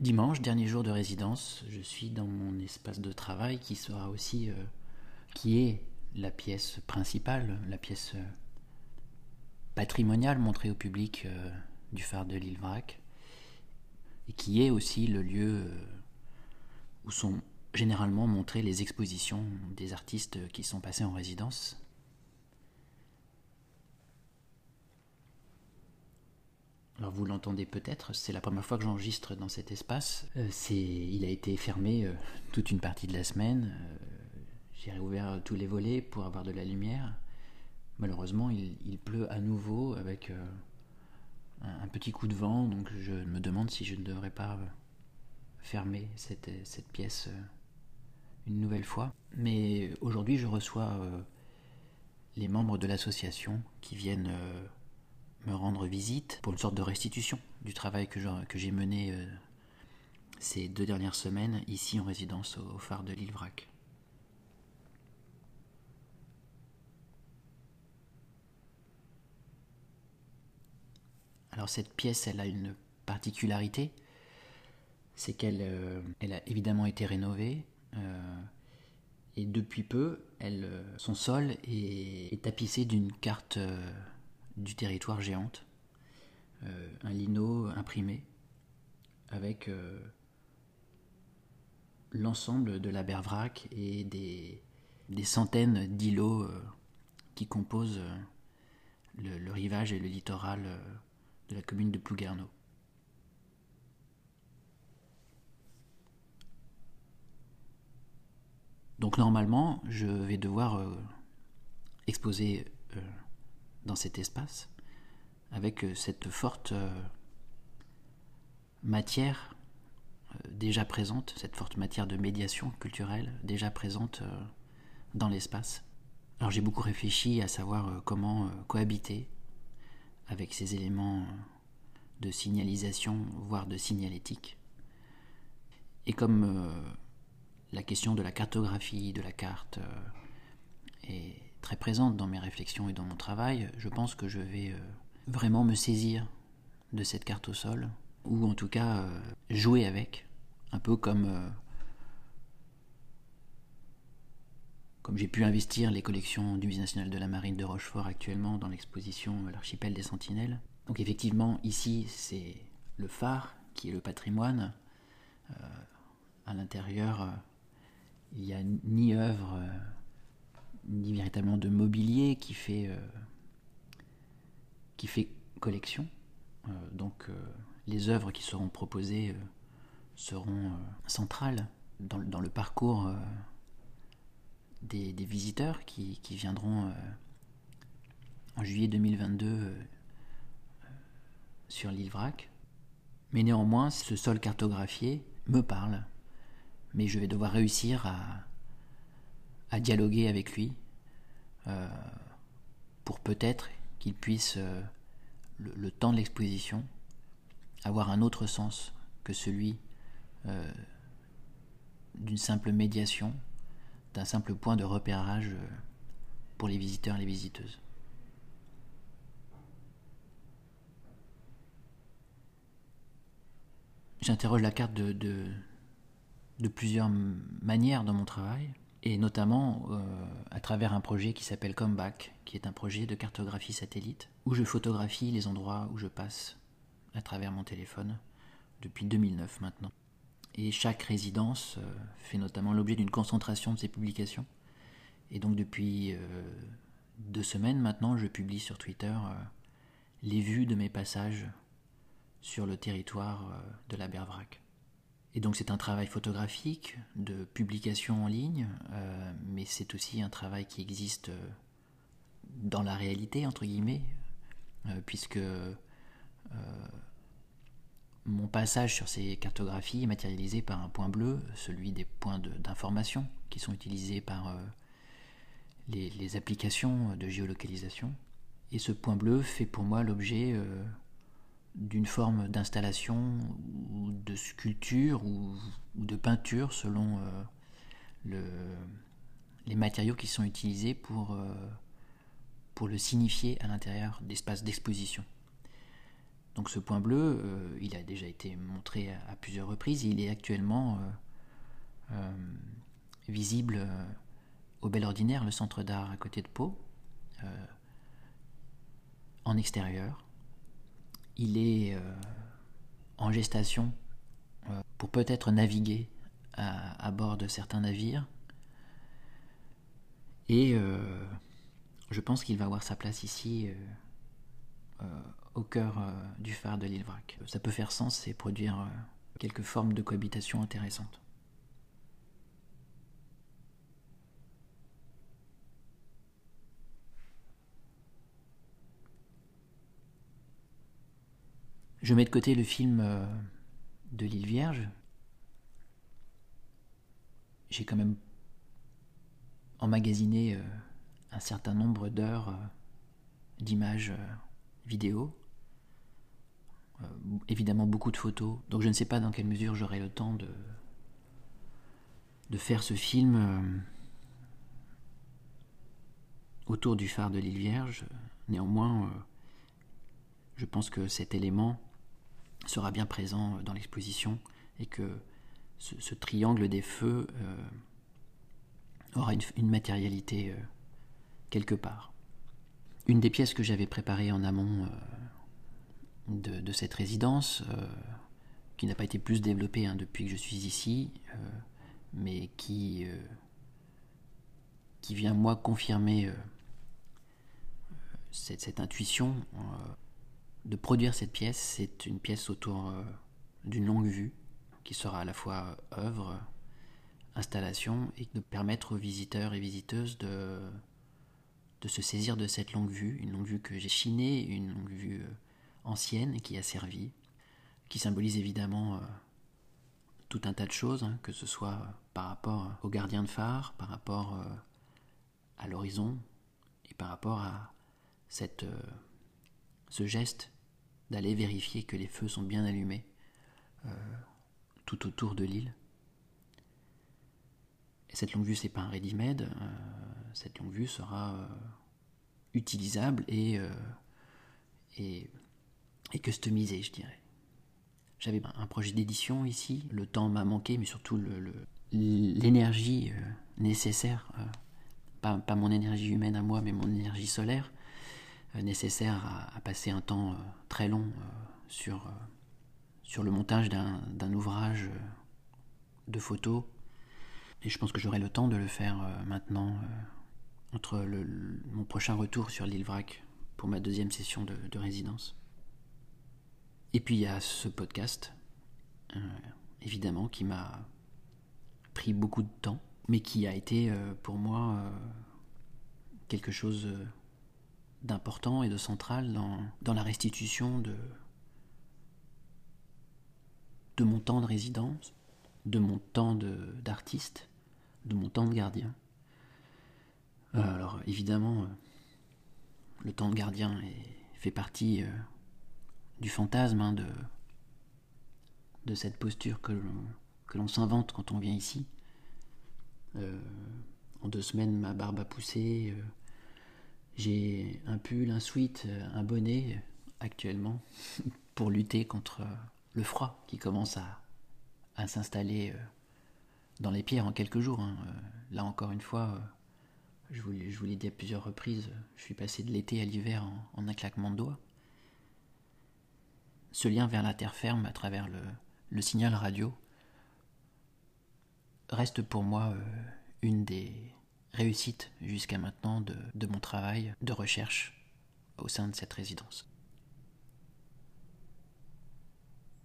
Dimanche, dernier jour de résidence, je suis dans mon espace de travail qui sera aussi, euh, qui est la pièce principale, la pièce euh, patrimoniale montrée au public euh, du phare de l'île Vrac, et qui est aussi le lieu où sont généralement montrées les expositions des artistes qui sont passés en résidence. Alors vous l'entendez peut-être, c'est la première fois que j'enregistre dans cet espace. Euh, il a été fermé euh, toute une partie de la semaine. Euh, j'ai réouvert tous les volets pour avoir de la lumière. Malheureusement, il, pleut à nouveau avec un, petit coup de vent, donc je me demande si je ne devrais pas fermer cette pièce une nouvelle fois. Mais aujourd'hui, je reçois les membres de l'association qui viennent me rendre visite pour une sorte de restitution du travail que j'ai mené euh, ces deux dernières semaines ici en résidence au, phare de l'île Vrac. Alors cette pièce, elle a une particularité, c'est qu'elle euh, elle a évidemment été rénovée. Euh, et depuis peu, elle, son sol est tapissé d'une carte du territoire géante, euh, un lino imprimé avec euh, l'ensemble de la Bervrac et des, centaines d'îlots euh, qui composent le, rivage et le littoral de la commune de Plouguerneau. Donc normalement, je vais devoir exposer dans cet espace, avec euh, cette forte euh, matière euh, déjà présente, cette forte matière de médiation culturelle déjà présente dans l'espace. Alors j'ai beaucoup réfléchi à savoir comment cohabiter avec ces éléments de signalisation, voire de signalétique. Et comme la question de la cartographie, de la carte, est très présente dans mes réflexions et dans mon travail, je pense que je vais euh, vraiment me saisir de cette carte au sol, ou en tout cas euh, jouer avec, un peu comme, euh, comme j'ai pu investir les collections du Musée national de la marine de Rochefort actuellement dans l'exposition L'archipel des sentinelles. Donc effectivement, ici, c'est le phare qui est le patrimoine. à l'intérieur, il n'y a ni œuvre ni véritablement de mobilier qui fait, euh, qui fait collection. Euh, donc euh, les œuvres qui seront proposées seront centrales dans, dans, le parcours des, des, visiteurs qui, qui viendront en juillet 2022 sur l'île Vrac. Mais néanmoins, ce sol cartographié me parle. Mais je vais devoir réussir à, à dialoguer avec lui euh, pour peut-être qu'il puisse, euh, le, temps de l'exposition, avoir un autre sens que celui euh, d'une simple médiation, d'un simple point de repérage pour les visiteurs et les visiteuses. J'interroge la carte de, de plusieurs manières dans mon travail et notamment euh, à travers un projet qui s'appelle Comeback, qui est un projet de cartographie satellite, où je photographie les endroits où je passe à travers mon téléphone depuis 2009 maintenant. Et chaque résidence euh, fait notamment l'objet d'une concentration de ces publications. Et donc depuis euh, deux semaines maintenant, je publie sur Twitter les vues de mes passages sur le territoire de la Bervrac. Et donc c'est un travail photographique, de publication en ligne, euh, mais c'est aussi un travail qui existe euh, dans la réalité, entre guillemets, euh, puisque mon passage sur ces cartographies est matérialisé par un point bleu, celui des points d'information qui sont utilisés par les, les, applications de géolocalisation. Et ce point bleu fait pour moi l'objet d'une forme d'installation ou de sculpture ou, de peinture selon euh, les matériaux qui sont utilisés pour, euh, pour le signifier à l'intérieur d'espaces d'exposition. Donc ce point bleu, euh, il a déjà été montré à, plusieurs reprises. Il est actuellement visible au Bel Ordinaire, le centre d'art à côté de Pau, en extérieur. Il est en gestation pour peut-être naviguer à, bord de certains navires. Et euh, je pense qu'il va avoir sa place ici, euh, euh, au cœur du phare de l'île Vrac. Ça peut faire sens et produire quelques formes de cohabitation intéressantes. Je mets de côté le film de l'île Vierge, j'ai quand même emmagasiné euh, un certain nombre d'heures euh, d'images euh, vidéo, évidemment beaucoup de photos, donc je ne sais pas dans quelle mesure j'aurai le temps de faire ce film autour du phare de l'île Vierge. Néanmoins, je pense que cet élément sera bien présent dans l'exposition et que ce, triangle des feux euh, aura une, matérialité euh, quelque part. Une des pièces que j'avais préparées en amont euh, de, cette résidence, qui n'a pas été plus développée hein, depuis que je suis ici, mais qui, vient moi confirmer cette, intuition de produire cette pièce, c'est une pièce autour d'une longue vue qui sera à la fois œuvre, installation, et de permettre aux visiteurs et visiteuses de, se saisir de cette longue vue, une longue vue que j'ai chinée, une longue vue euh, ancienne qui a servi, qui symbolise évidemment euh, tout un tas de choses, hein, que ce soit par rapport au gardien de phare, par rapport euh, à l'horizon, et par rapport à cette, ce geste d'aller vérifier que les feux sont bien allumés tout autour de l'île. Et cette longue vue, c'est pas un ready-made. Euh, cette longue vue sera euh, utilisable et, euh, et, et, customisée, je dirais. J'avais un projet d'édition ici. Le temps m'a manqué, mais surtout l'énergie nécessaire, pas, pas, mon énergie humaine à moi, mais mon énergie solaire, nécessaire à, passer un temps très long sur sur le montage d'un ouvrage euh, de photos. Et je pense que j'aurai le temps de le faire euh, maintenant, euh, entre mon prochain retour sur l'île Vrac pour ma deuxième session de, résidence. Et puis il y a ce podcast, évidemment, qui m'a pris beaucoup de temps, mais qui a été pour moi quelque chose d'important et de central dans, la restitution de, de mon temps de résidence, de mon temps d'artiste, de, mon temps de gardien. Euh, alors évidemment, euh, le temps de gardien fait partie euh, du fantasme hein, de, de cette posture que l'on s'invente quand on vient ici. en deux semaines, ma barbe a poussé. J'ai un pull, un sweat, un bonnet actuellement pour lutter contre le froid qui commence à, s'installer euh, dans les pierres en quelques jours. Hein. Euh, là encore une fois, euh, je vous, l'ai dit à plusieurs reprises, je suis passé de l'été à l'hiver en, un claquement de doigts. Ce lien vers la terre ferme à travers le, signal radio reste pour moi une des réussites jusqu'à maintenant de mon travail de recherche au sein de cette résidence.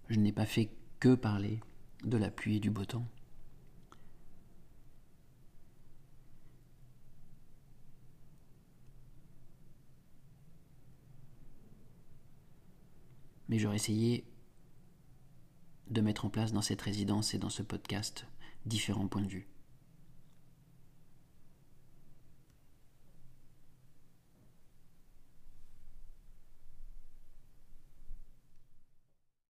Je n'ai pas fait que parler de la pluie et du beau temps. Mais j'aurais essayé de mettre en place dans cette résidence et dans ce podcast différents points de vue.